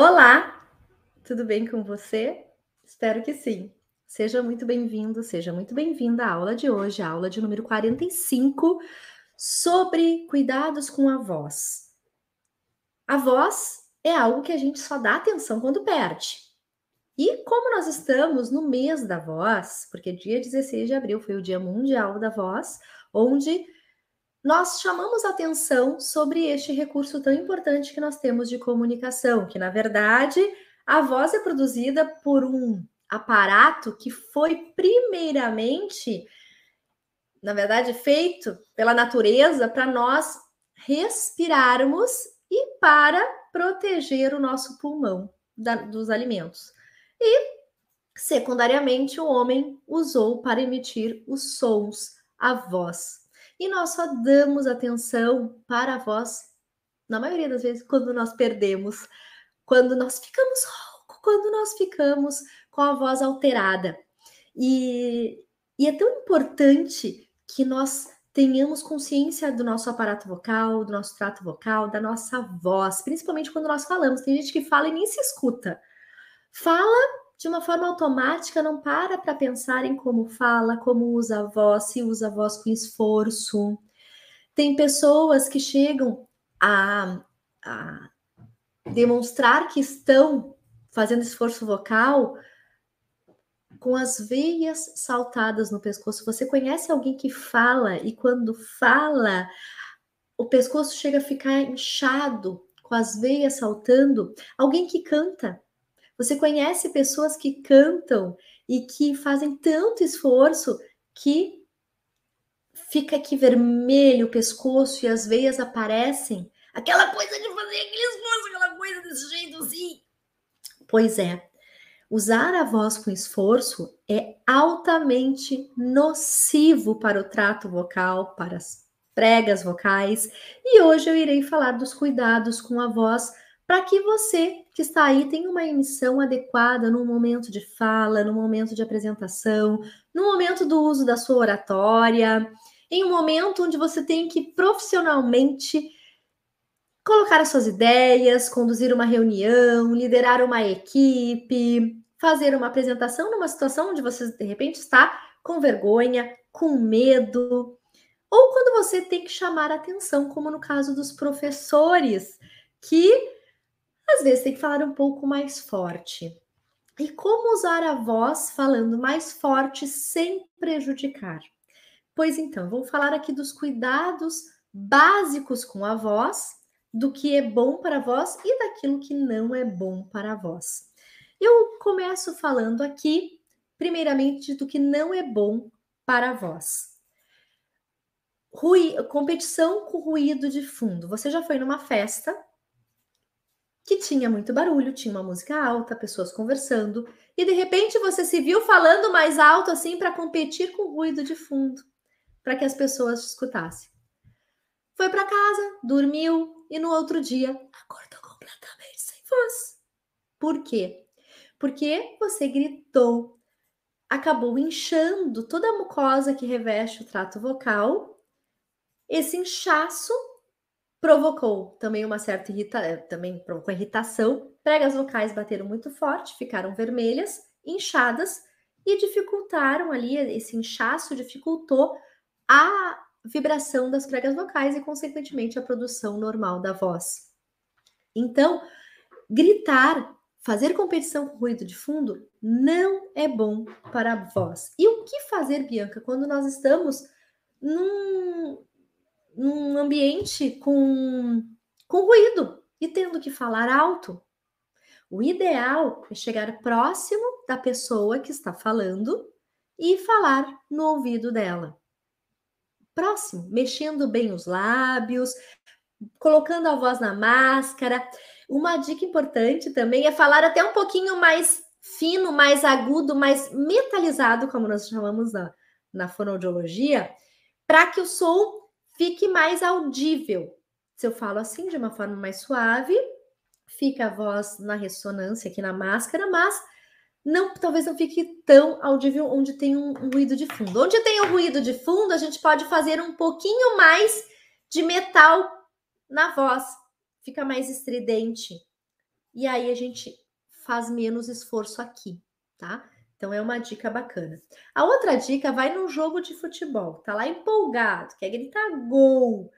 Olá, tudo bem com você? Espero que sim. Seja muito bem-vindo, seja muito bem-vinda à aula de hoje, a aula de número 45, sobre cuidados com a voz. A voz é algo que a gente só dá atenção quando perde. E como nós estamos no mês da voz, porque dia 16 de abril foi o Dia Mundial da Voz, onde nós chamamos atenção sobre este recurso tão importante que nós temos de comunicação, que na verdade a voz é produzida por um aparato que foi primeiramente, na verdade, feito pela natureza para nós respirarmos e para proteger o nosso pulmão da, dos alimentos. E, secundariamente, o homem usou para emitir os sons, a voz. E nós só damos atenção para a voz, na maioria das vezes, quando nós perdemos, quando nós ficamos rouco, quando nós ficamos com a voz alterada. E, e é tão importante que nós tenhamos consciência do nosso aparato vocal, do nosso trato vocal, da nossa voz, principalmente quando nós falamos. Tem gente que fala e nem se escuta. Fala de uma forma automática, não para para pensar em como fala, como usa a voz, se usa a voz com esforço. Tem pessoas que chegam a, a demonstrar que estão fazendo esforço vocal com as veias saltadas no pescoço. Você conhece alguém que fala e quando fala, o pescoço chega a ficar inchado, com as veias saltando? Alguém que canta você conhece pessoas que cantam e que fazem tanto esforço que fica aqui vermelho o pescoço e as veias aparecem. Aquela coisa de fazer aquele esforço, aquela coisa desse jeito assim. Pois é, usar a voz com esforço é altamente nocivo para o trato vocal, para as pregas vocais. E hoje eu irei falar dos cuidados com a voz para que você que está aí tenha uma emissão adequada no momento de fala, no momento de apresentação, no momento do uso da sua oratória, em um momento onde você tem que profissionalmente colocar as suas ideias, conduzir uma reunião, liderar uma equipe, fazer uma apresentação numa situação onde você de repente está com vergonha, com medo, ou quando você tem que chamar atenção, como no caso dos professores, que às vezes tem que falar um pouco mais forte. E como usar a voz falando mais forte sem prejudicar? Pois então, vou falar aqui dos cuidados básicos com a voz, do que é bom para a voz e daquilo que não é bom para a voz. Eu começo falando aqui, primeiramente, do que não é bom para a voz. Rui, competição com ruído de fundo. Você já foi numa festa que tinha muito barulho, tinha uma música alta, pessoas conversando, e de repente você se viu falando mais alto assim para competir com o ruído de fundo, para que as pessoas escutassem. Foi para casa, dormiu e no outro dia acordou completamente sem voz. Por quê? Porque você gritou, acabou inchando toda a mucosa que reveste o trato vocal. Esse inchaço provocou também uma certa irrita eh, também provocou irritação. Pregas vocais bateram muito forte, ficaram vermelhas, inchadas e dificultaram ali esse inchaço dificultou a vibração das pregas vocais e consequentemente a produção normal da voz. Então, gritar, fazer competição com ruído de fundo não é bom para a voz. E o que fazer, Bianca, quando nós estamos num, num ambiente com, com ruído e tendo que falar alto. O ideal é chegar próximo da pessoa que está falando e falar no ouvido dela. Próximo, mexendo bem os lábios, colocando a voz na máscara. Uma dica importante também é falar até um pouquinho mais fino, mais agudo, mais metalizado, como nós chamamos na, na fonoaudiologia, para que o som fique mais audível. Se eu falo assim de uma forma mais suave, fica a voz na ressonância aqui na máscara, mas não, talvez não fique tão audível onde tem um, um ruído de fundo. Onde tem um ruído de fundo, a gente pode fazer um pouquinho mais de metal na voz, fica mais estridente. e aí a gente faz menos esforço aqui, tá? Então é uma dica bacana. A outra dica vai num jogo de futebol, tá lá empolgado, quer gritar gol.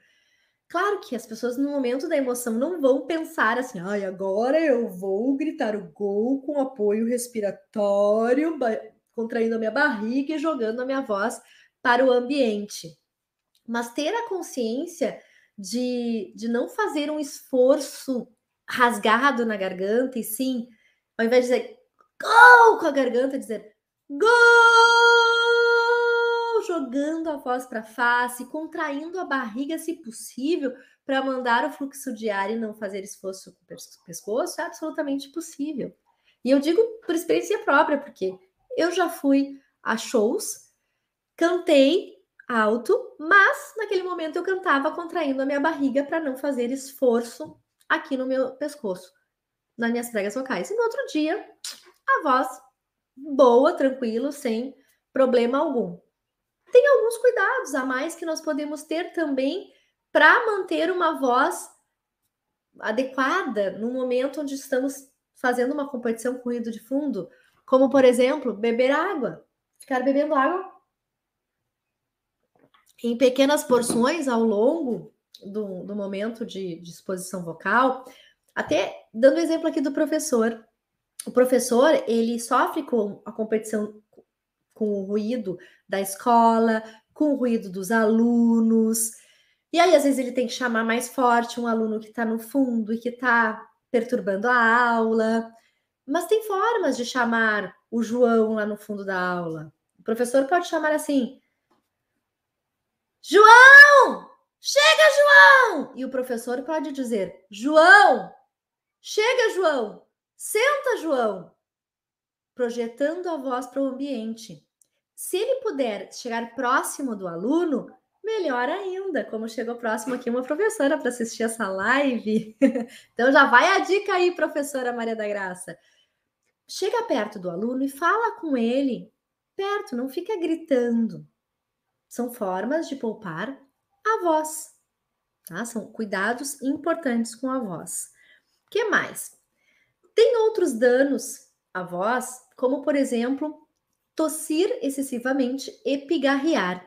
Claro que as pessoas no momento da emoção não vão pensar assim, ai, agora eu vou gritar o gol com apoio respiratório, contraindo a minha barriga e jogando a minha voz para o ambiente. Mas ter a consciência de, de não fazer um esforço rasgado na garganta, e sim, ao invés de dizer gol com a garganta, dizer gol, jogando a voz para face, contraindo a barriga, se possível, para mandar o fluxo de ar e não fazer esforço com o pescoço, é absolutamente possível. E eu digo por experiência própria, porque eu já fui a shows, cantei alto, mas naquele momento eu cantava contraindo a minha barriga para não fazer esforço aqui no meu pescoço, nas minhas pregas vocais. E no outro dia, a voz boa, tranquilo, sem problema algum. Tem alguns cuidados a mais que nós podemos ter também para manter uma voz adequada no momento onde estamos fazendo uma competição com ruído de fundo, como por exemplo, beber água, ficar bebendo água em pequenas porções ao longo do, do momento de, de exposição vocal. Até dando exemplo aqui do professor, o professor ele sofre com a competição com o ruído da escola, com o ruído dos alunos. E aí, às vezes, ele tem que chamar mais forte um aluno que está no fundo e que está perturbando a aula. Mas tem formas de chamar o João lá no fundo da aula. O professor pode chamar assim: João! Chega, João! E o professor pode dizer: João! Chega, João! Senta, João! Projetando a voz para o ambiente. Se ele puder chegar próximo do aluno, melhor ainda, como chegou próximo aqui uma professora para assistir essa live. então já vai a dica aí, professora Maria da Graça. Chega perto do aluno e fala com ele perto, não fica gritando. São formas de poupar a voz, tá? São cuidados importantes com a voz. Que mais? Tem outros danos à voz, como por exemplo, tossir excessivamente e pigarrear.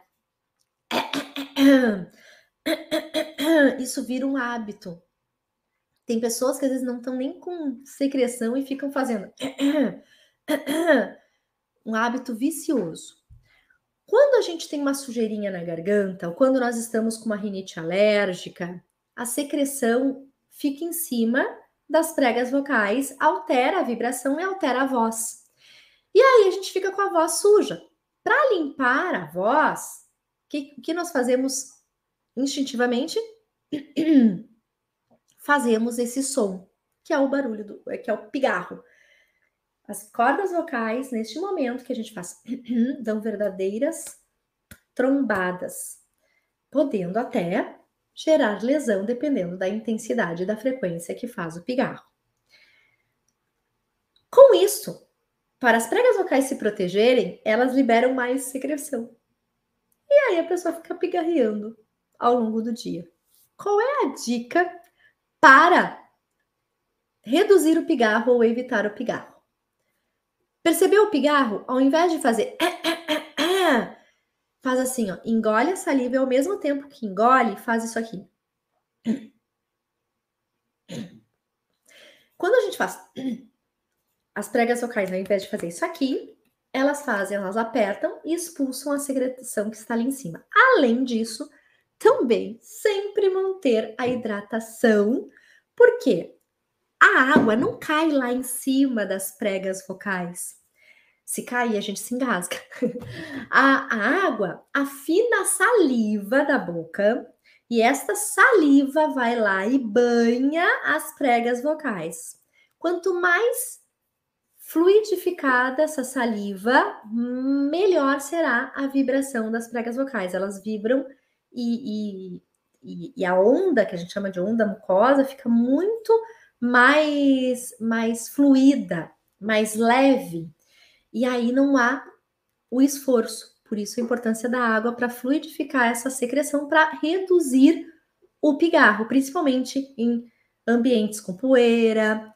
Isso vira um hábito. Tem pessoas que às vezes não estão nem com secreção e ficam fazendo um hábito vicioso. Quando a gente tem uma sujeirinha na garganta, ou quando nós estamos com uma rinite alérgica, a secreção fica em cima das pregas vocais, altera a vibração e altera a voz. E aí a gente fica com a voz suja. Para limpar a voz, o que, que nós fazemos instintivamente? Fazemos esse som, que é o barulho do, que é o pigarro. As cordas vocais, neste momento que a gente faz, dão verdadeiras trombadas, podendo até gerar lesão dependendo da intensidade e da frequência que faz o pigarro. Com isso, para as pregas vocais se protegerem, elas liberam mais secreção. E aí a pessoa fica pigarreando ao longo do dia. Qual é a dica para reduzir o pigarro ou evitar o pigarro? Percebeu o pigarro? Ao invés de fazer faz assim, ó, engole a saliva e ao mesmo tempo que engole, faz isso aqui. Quando a gente faz as pregas vocais, ao invés de fazer isso aqui, elas fazem, elas apertam e expulsam a secreção que está ali em cima. Além disso, também sempre manter a hidratação, porque a água não cai lá em cima das pregas vocais. Se cair, a gente se engasga. A, a água afina a saliva da boca e esta saliva vai lá e banha as pregas vocais. Quanto mais fluidificada essa saliva, melhor será a vibração das pregas vocais. Elas vibram e, e, e, a onda, que a gente chama de onda mucosa, fica muito mais, mais fluida, mais leve. E aí não há o esforço. Por isso a importância da água para fluidificar essa secreção, para reduzir o pigarro, principalmente em ambientes com poeira,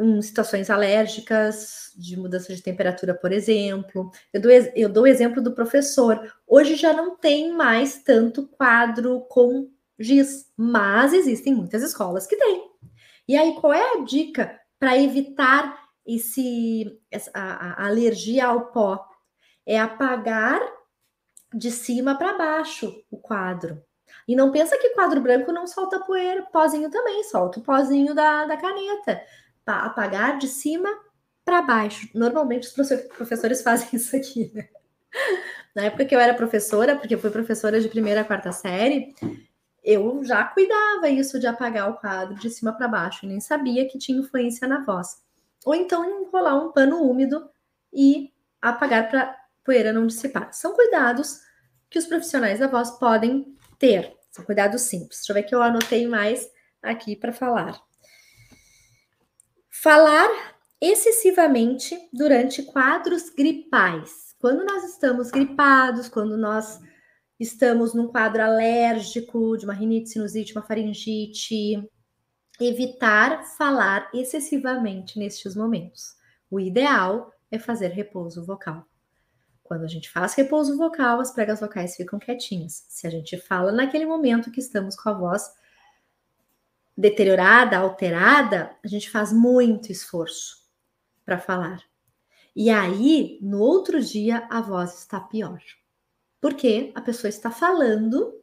em situações alérgicas, de mudança de temperatura, por exemplo. Eu dou, eu dou o exemplo do professor. Hoje já não tem mais tanto quadro com giz, mas existem muitas escolas que têm. E aí, qual é a dica para evitar esse, a, a alergia ao pó? É apagar de cima para baixo o quadro. E não pensa que quadro branco não solta poeira, pozinho também, solta o pozinho da, da caneta apagar de cima para baixo. Normalmente os professores fazem isso aqui, né? Na época que eu era professora, porque eu fui professora de primeira a quarta série, eu já cuidava isso de apagar o quadro de cima para baixo, e nem sabia que tinha influência na voz. Ou então enrolar um pano úmido e apagar para poeira não dissipar. São cuidados que os profissionais da voz podem ter. São cuidados simples. Deixa eu ver que eu anotei mais aqui para falar. Falar excessivamente durante quadros gripais. Quando nós estamos gripados, quando nós estamos num quadro alérgico, de uma rinite, sinusite, uma faringite, evitar falar excessivamente nestes momentos. O ideal é fazer repouso vocal. Quando a gente faz repouso vocal, as pregas vocais ficam quietinhas. Se a gente fala naquele momento que estamos com a voz deteriorada, alterada, a gente faz muito esforço para falar. E aí, no outro dia, a voz está pior. Porque a pessoa está falando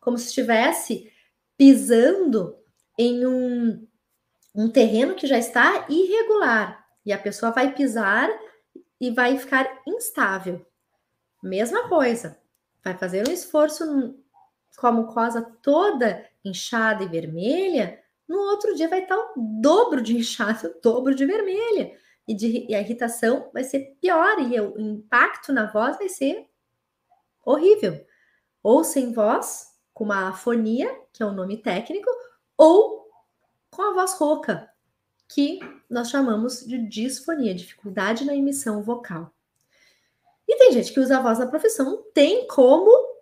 como se estivesse pisando em um, um terreno que já está irregular. E a pessoa vai pisar e vai ficar instável. Mesma coisa, vai fazer um esforço com a mucosa toda inchada e vermelha, no outro dia vai estar o dobro de inchada, o dobro de vermelha. E, de, e a irritação vai ser pior, e o impacto na voz vai ser horrível. Ou sem voz, com uma afonia, que é o um nome técnico, ou com a voz rouca, que nós chamamos de disfonia, dificuldade na emissão vocal. E tem gente que usa a voz na profissão, não tem como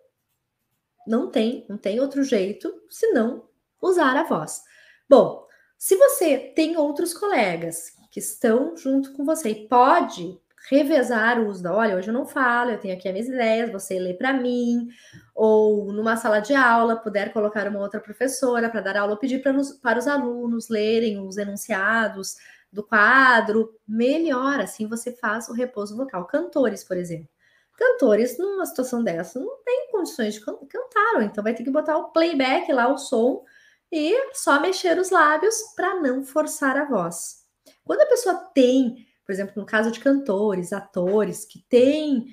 não tem, não tem outro jeito senão usar a voz. Bom, se você tem outros colegas que estão junto com você e pode revezar o uso da, olha, hoje eu não falo, eu tenho aqui as minhas ideias, você lê para mim, ou numa sala de aula, puder colocar uma outra professora para dar aula, ou pedir para, para os alunos lerem os enunciados do quadro, melhor, assim você faz o repouso vocal. Cantores, por exemplo. Cantores, numa situação dessa, não tem condições de cantar, então vai ter que botar o playback lá, o som, e só mexer os lábios para não forçar a voz. Quando a pessoa tem, por exemplo, no caso de cantores, atores, que tem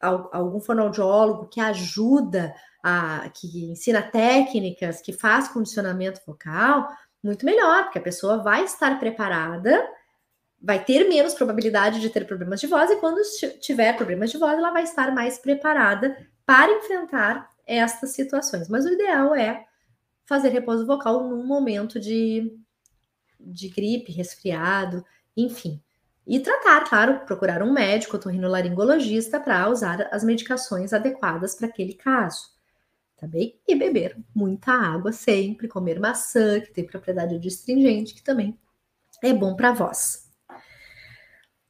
algum fonoaudiólogo que ajuda, a, que ensina técnicas, que faz condicionamento vocal, muito melhor, porque a pessoa vai estar preparada vai ter menos probabilidade de ter problemas de voz, e quando tiver problemas de voz, ela vai estar mais preparada para enfrentar estas situações. Mas o ideal é fazer repouso vocal num momento de, de gripe, resfriado, enfim. E tratar, claro, procurar um médico, otorrinolaringologista, para usar as medicações adequadas para aquele caso. Tá bem? E beber muita água sempre, comer maçã, que tem propriedade adstringente, que também é bom para a voz.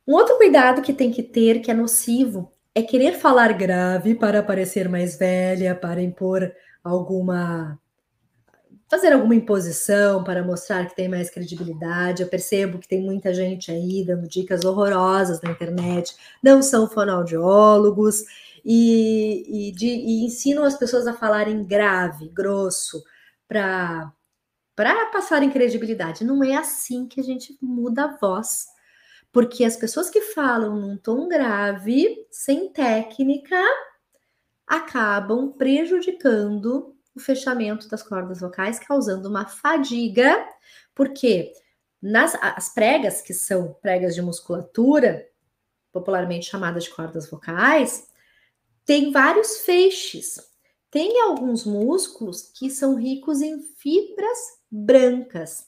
Um outro cuidado que tem que ter, que é nocivo, é querer falar grave para parecer mais velha, para impor alguma. Fazer alguma imposição para mostrar que tem mais credibilidade. Eu percebo que tem muita gente aí dando dicas horrorosas na internet, não são fonoaudiólogos e, e, de, e ensinam as pessoas a falarem grave, grosso, para para passarem credibilidade. Não é assim que a gente muda a voz porque as pessoas que falam num tom grave, sem técnica, acabam prejudicando o fechamento das cordas vocais, causando uma fadiga, porque nas as pregas, que são pregas de musculatura, popularmente chamadas de cordas vocais, tem vários feixes. Tem alguns músculos que são ricos em fibras brancas.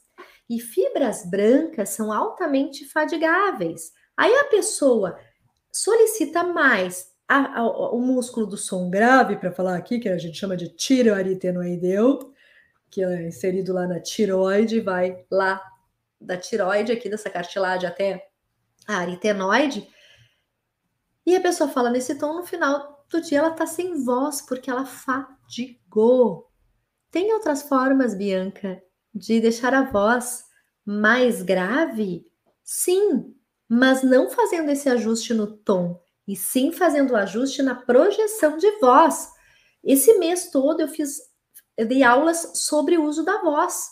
E fibras brancas são altamente fadigáveis. Aí a pessoa solicita mais a, a, o músculo do som grave, para falar aqui, que a gente chama de tiroaritenoideu, que é inserido lá na tiroide, vai lá da tiroide aqui, dessa cartilagem até a aritenoide. E a pessoa fala nesse tom, no final do dia ela tá sem voz, porque ela fadigou. Tem outras formas, Bianca, de deixar a voz mais grave? Sim, mas não fazendo esse ajuste no tom, e sim fazendo ajuste na projeção de voz. Esse mês todo eu fiz, eu dei aulas sobre o uso da voz.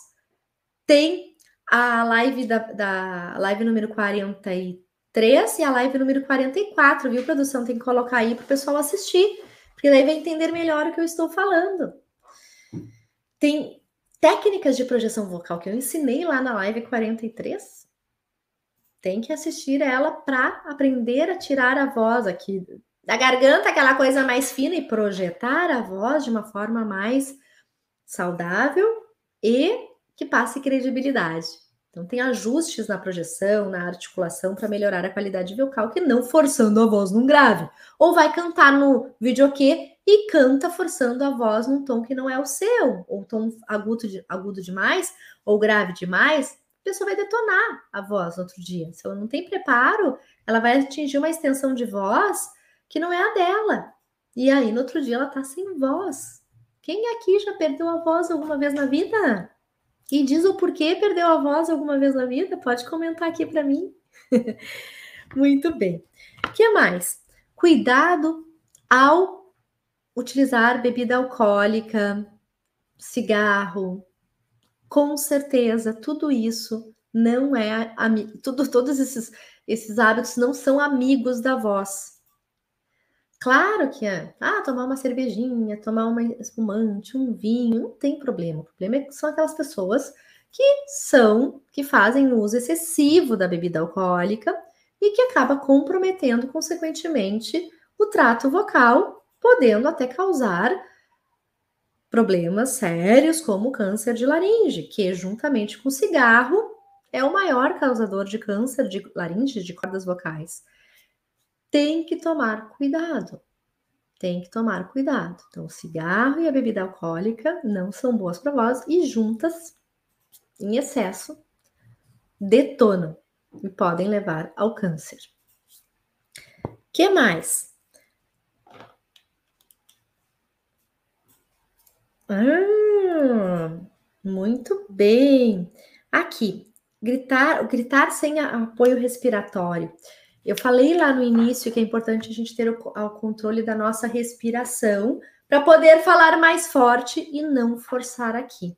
Tem a live da, da live número 43 e a live número 44, viu, produção? Tem que colocar aí para o pessoal assistir, porque daí vai entender melhor o que eu estou falando. Tem técnicas de projeção vocal que eu ensinei lá na live 43. Tem que assistir ela para aprender a tirar a voz aqui da garganta, aquela coisa mais fina e projetar a voz de uma forma mais saudável e que passe credibilidade. Então, tem ajustes na projeção, na articulação para melhorar a qualidade vocal, que não forçando a voz num grave. Ou vai cantar no videokê e canta forçando a voz num tom que não é o seu, ou tom agudo, agudo demais, ou grave demais, a pessoa vai detonar a voz no outro dia. Se ela não tem preparo, ela vai atingir uma extensão de voz que não é a dela. E aí, no outro dia, ela tá sem voz. Quem aqui já perdeu a voz alguma vez na vida? E diz o porquê perdeu a voz alguma vez na vida? Pode comentar aqui para mim. Muito bem. O que mais? Cuidado ao utilizar bebida alcoólica, cigarro. Com certeza, tudo isso não é tudo, todos esses, esses hábitos não são amigos da voz. Claro que é. Ah, tomar uma cervejinha, tomar uma espumante, um vinho, não tem problema. O problema é que são aquelas pessoas que são, que fazem uso excessivo da bebida alcoólica e que acaba comprometendo, consequentemente, o trato vocal, podendo até causar problemas sérios como câncer de laringe, que juntamente com o cigarro é o maior causador de câncer de laringe, de cordas vocais tem que tomar cuidado. Tem que tomar cuidado. Então, o cigarro e a bebida alcoólica não são boas para voz e juntas, em excesso, detonam e podem levar ao câncer. que mais? Ah, muito bem. Aqui, gritar, gritar sem apoio respiratório. Eu falei lá no início que é importante a gente ter o, o controle da nossa respiração para poder falar mais forte e não forçar aqui.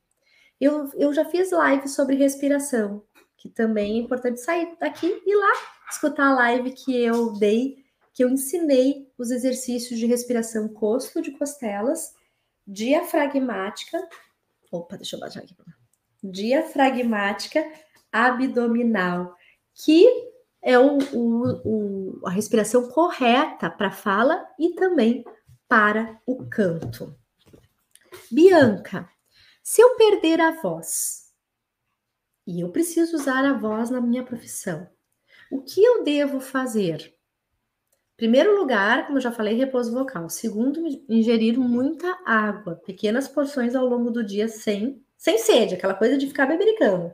Eu, eu já fiz live sobre respiração, que também é importante sair daqui e lá escutar a live que eu dei, que eu ensinei os exercícios de respiração costo de costelas, diafragmática. Opa, deixa eu baixar aqui. Diafragmática abdominal, que é o, o, o, a respiração correta para fala e também para o canto. Bianca, se eu perder a voz e eu preciso usar a voz na minha profissão, o que eu devo fazer? Primeiro lugar, como eu já falei, repouso vocal. Segundo, ingerir muita água, pequenas porções ao longo do dia sem, sem sede, aquela coisa de ficar bebericando.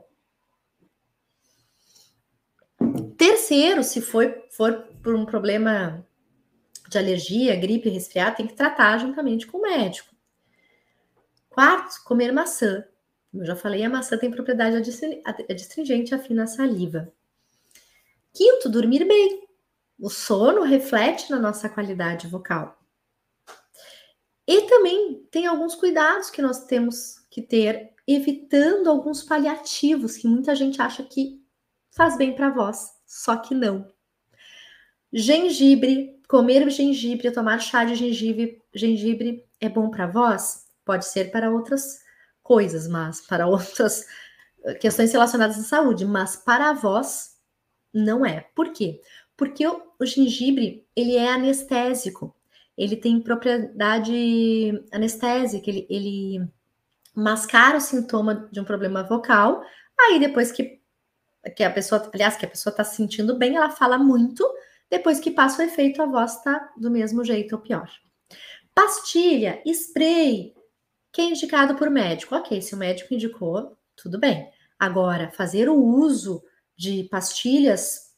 Terceiro, se for, for por um problema de alergia, gripe, resfriado, tem que tratar juntamente com o médico. Quarto, comer maçã. Como eu já falei, a maçã tem propriedade adstringente afina a saliva. Quinto, dormir bem. O sono reflete na nossa qualidade vocal. E também tem alguns cuidados que nós temos que ter, evitando alguns paliativos que muita gente acha que faz bem para voz só que não. Gengibre, comer gengibre, tomar chá de gengibre, gengibre é bom para voz? Pode ser para outras coisas, mas para outras questões relacionadas à saúde, mas para a voz não é. Por quê? Porque o, o gengibre, ele é anestésico. Ele tem propriedade anestésica, ele, ele mascara o sintoma de um problema vocal. Aí depois que que a pessoa, aliás, que a pessoa está se sentindo bem, ela fala muito, depois que passa o efeito, a voz está do mesmo jeito ou pior. Pastilha, spray, que é indicado por médico. Ok, se o médico indicou, tudo bem. Agora, fazer o uso de pastilhas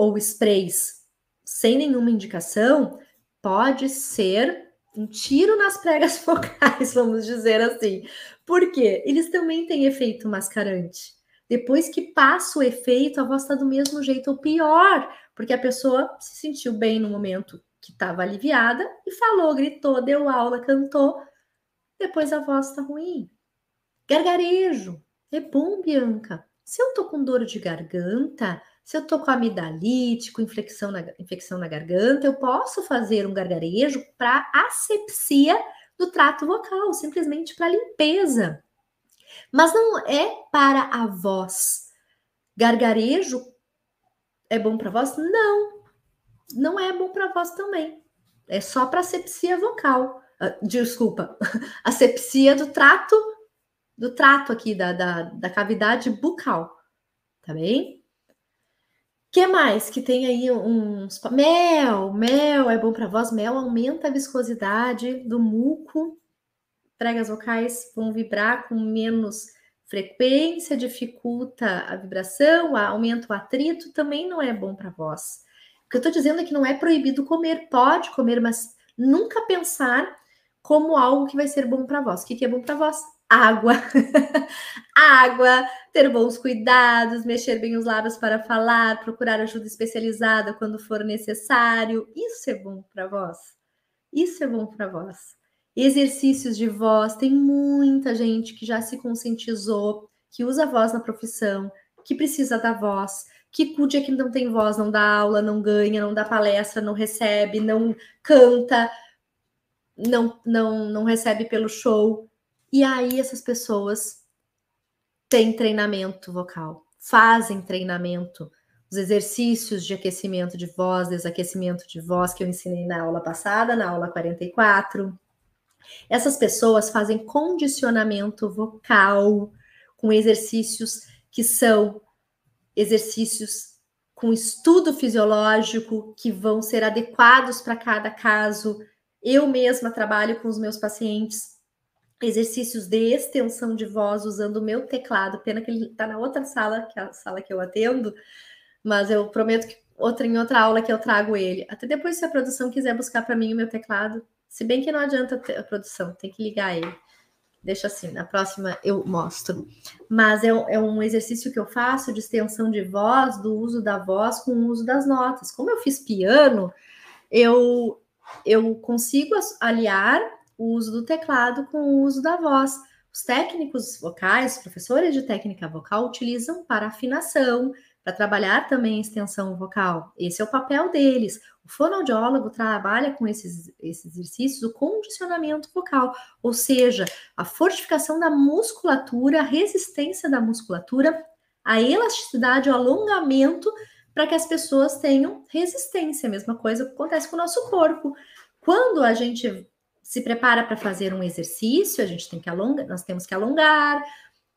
ou sprays sem nenhuma indicação pode ser um tiro nas pregas focais, vamos dizer assim. Por quê? Eles também têm efeito mascarante. Depois que passa o efeito, a voz está do mesmo jeito ou pior, porque a pessoa se sentiu bem no momento que estava aliviada e falou, gritou, deu aula, cantou. Depois a voz está ruim. Gargarejo. É bom, Bianca. Se eu tô com dor de garganta, se eu tô com amidalite, com infecção na, infecção na garganta, eu posso fazer um gargarejo para asepsia do trato vocal, simplesmente para limpeza. Mas não é para a voz. Gargarejo é bom para voz? Não. Não é bom para voz também. É só para asepsia vocal. Uh, desculpa, asepsia do trato do trato aqui da, da, da cavidade bucal, tá bem? Que mais que tem aí uns mel, mel é bom para voz, mel aumenta a viscosidade do muco, pregas vocais vão vibrar com menos frequência, dificulta a vibração, aumenta o atrito, também não é bom para voz. O que eu estou dizendo é que não é proibido comer, pode comer, mas nunca pensar como algo que vai ser bom para voz. O que, que é bom para voz? Água, água, ter bons cuidados, mexer bem os lábios para falar, procurar ajuda especializada quando for necessário. Isso é bom para voz. Isso é bom para voz. Exercícios de voz, tem muita gente que já se conscientizou, que usa voz na profissão, que precisa da voz, que o dia que não tem voz, não dá aula, não ganha, não dá palestra, não recebe, não canta, não, não, não recebe pelo show e aí essas pessoas têm treinamento vocal, fazem treinamento, os exercícios de aquecimento de voz, desaquecimento de voz que eu ensinei na aula passada, na aula 44. Essas pessoas fazem condicionamento vocal com exercícios que são exercícios com estudo fisiológico que vão ser adequados para cada caso. Eu mesma trabalho com os meus pacientes exercícios de extensão de voz usando o meu teclado. Pena que ele está na outra sala, que é a sala que eu atendo, mas eu prometo que outra em outra aula que eu trago ele. Até depois, se a produção quiser buscar para mim o meu teclado, se bem que não adianta a produção, tem que ligar ele. Deixa assim, na próxima eu mostro. Mas é, é um exercício que eu faço de extensão de voz, do uso da voz com o uso das notas. Como eu fiz piano, eu, eu consigo aliar o uso do teclado com o uso da voz. Os técnicos vocais, professores de técnica vocal, utilizam para afinação, para trabalhar também a extensão vocal. Esse é o papel deles. O fonoaudiólogo trabalha com esses, esses exercícios o condicionamento vocal, ou seja, a fortificação da musculatura, a resistência da musculatura, a elasticidade, o alongamento para que as pessoas tenham resistência. A mesma coisa acontece com o nosso corpo. Quando a gente se prepara para fazer um exercício, a gente tem que alongar, nós temos que alongar,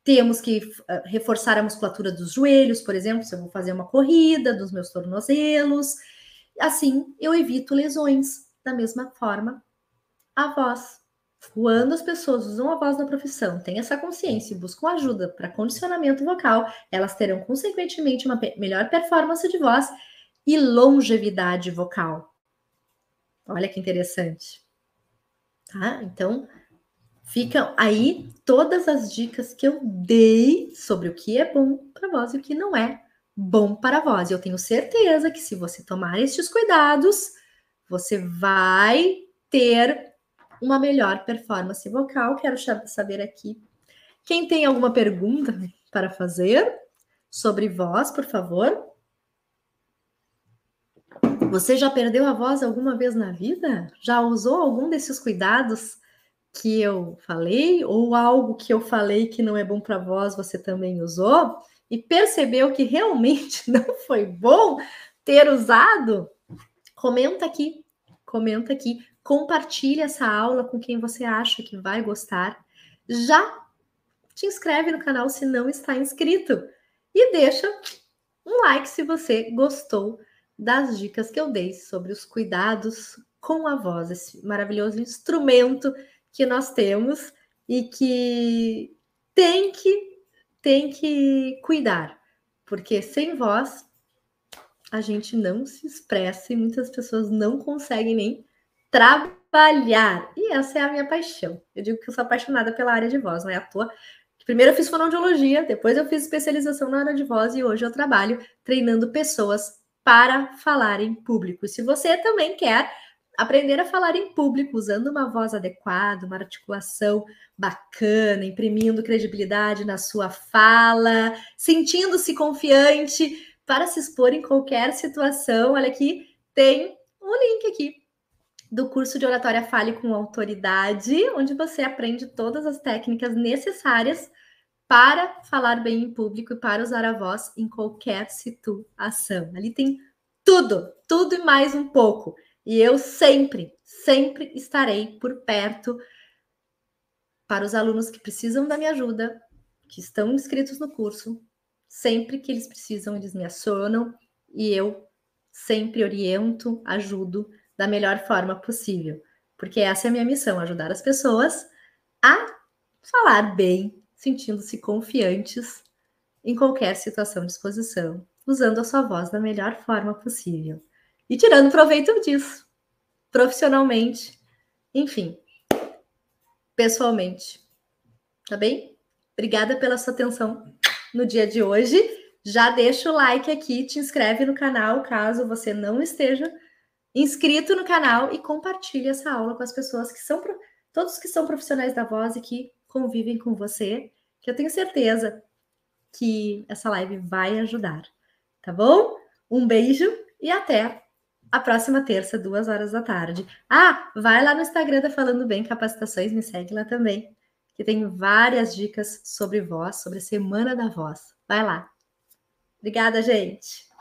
temos que uh, reforçar a musculatura dos joelhos, por exemplo, se eu vou fazer uma corrida, dos meus tornozelos. Assim, eu evito lesões. Da mesma forma, a voz. Quando as pessoas usam a voz na profissão, têm essa consciência e buscam ajuda para condicionamento vocal, elas terão, consequentemente, uma melhor performance de voz e longevidade vocal. Olha que interessante tá? Então, ficam aí todas as dicas que eu dei sobre o que é bom para voz e o que não é bom para voz. Eu tenho certeza que se você tomar estes cuidados, você vai ter uma melhor performance vocal. Quero saber aqui quem tem alguma pergunta para fazer sobre voz, por favor. Você já perdeu a voz alguma vez na vida? Já usou algum desses cuidados que eu falei? Ou algo que eu falei que não é bom para voz, você também usou? E percebeu que realmente não foi bom ter usado? Comenta aqui, comenta aqui, compartilha essa aula com quem você acha que vai gostar. Já te inscreve no canal se não está inscrito e deixa um like se você gostou das dicas que eu dei sobre os cuidados com a voz, esse maravilhoso instrumento que nós temos e que tem que tem que cuidar, porque sem voz a gente não se expressa e muitas pessoas não conseguem nem trabalhar. E essa é a minha paixão. Eu digo que eu sou apaixonada pela área de voz, não é à toa. Primeiro eu fiz fonoaudiologia, depois eu fiz especialização na área de voz e hoje eu trabalho treinando pessoas para falar em público. Se você também quer aprender a falar em público usando uma voz adequada, uma articulação bacana, imprimindo credibilidade na sua fala, sentindo-se confiante para se expor em qualquer situação, olha aqui, tem um link aqui do curso de oratória Fale com Autoridade, onde você aprende todas as técnicas necessárias para falar bem em público e para usar a voz em qualquer situação. Ali tem tudo, tudo e mais um pouco. E eu sempre, sempre estarei por perto para os alunos que precisam da minha ajuda, que estão inscritos no curso. Sempre que eles precisam, eles me acionam e eu sempre oriento, ajudo da melhor forma possível, porque essa é a minha missão, ajudar as pessoas a falar bem, sentindo-se confiantes em qualquer situação de exposição, usando a sua voz da melhor forma possível e tirando proveito disso, profissionalmente, enfim, pessoalmente. Tá bem? Obrigada pela sua atenção no dia de hoje. Já deixa o like aqui, te inscreve no canal caso você não esteja inscrito no canal e compartilhe essa aula com as pessoas que são todos que são profissionais da voz e que convivem com você, que eu tenho certeza que essa live vai ajudar, tá bom? Um beijo e até a próxima terça, duas horas da tarde. Ah, vai lá no Instagram da Falando Bem Capacitações, me segue lá também, que tem várias dicas sobre voz, sobre a Semana da Voz. Vai lá. Obrigada, gente.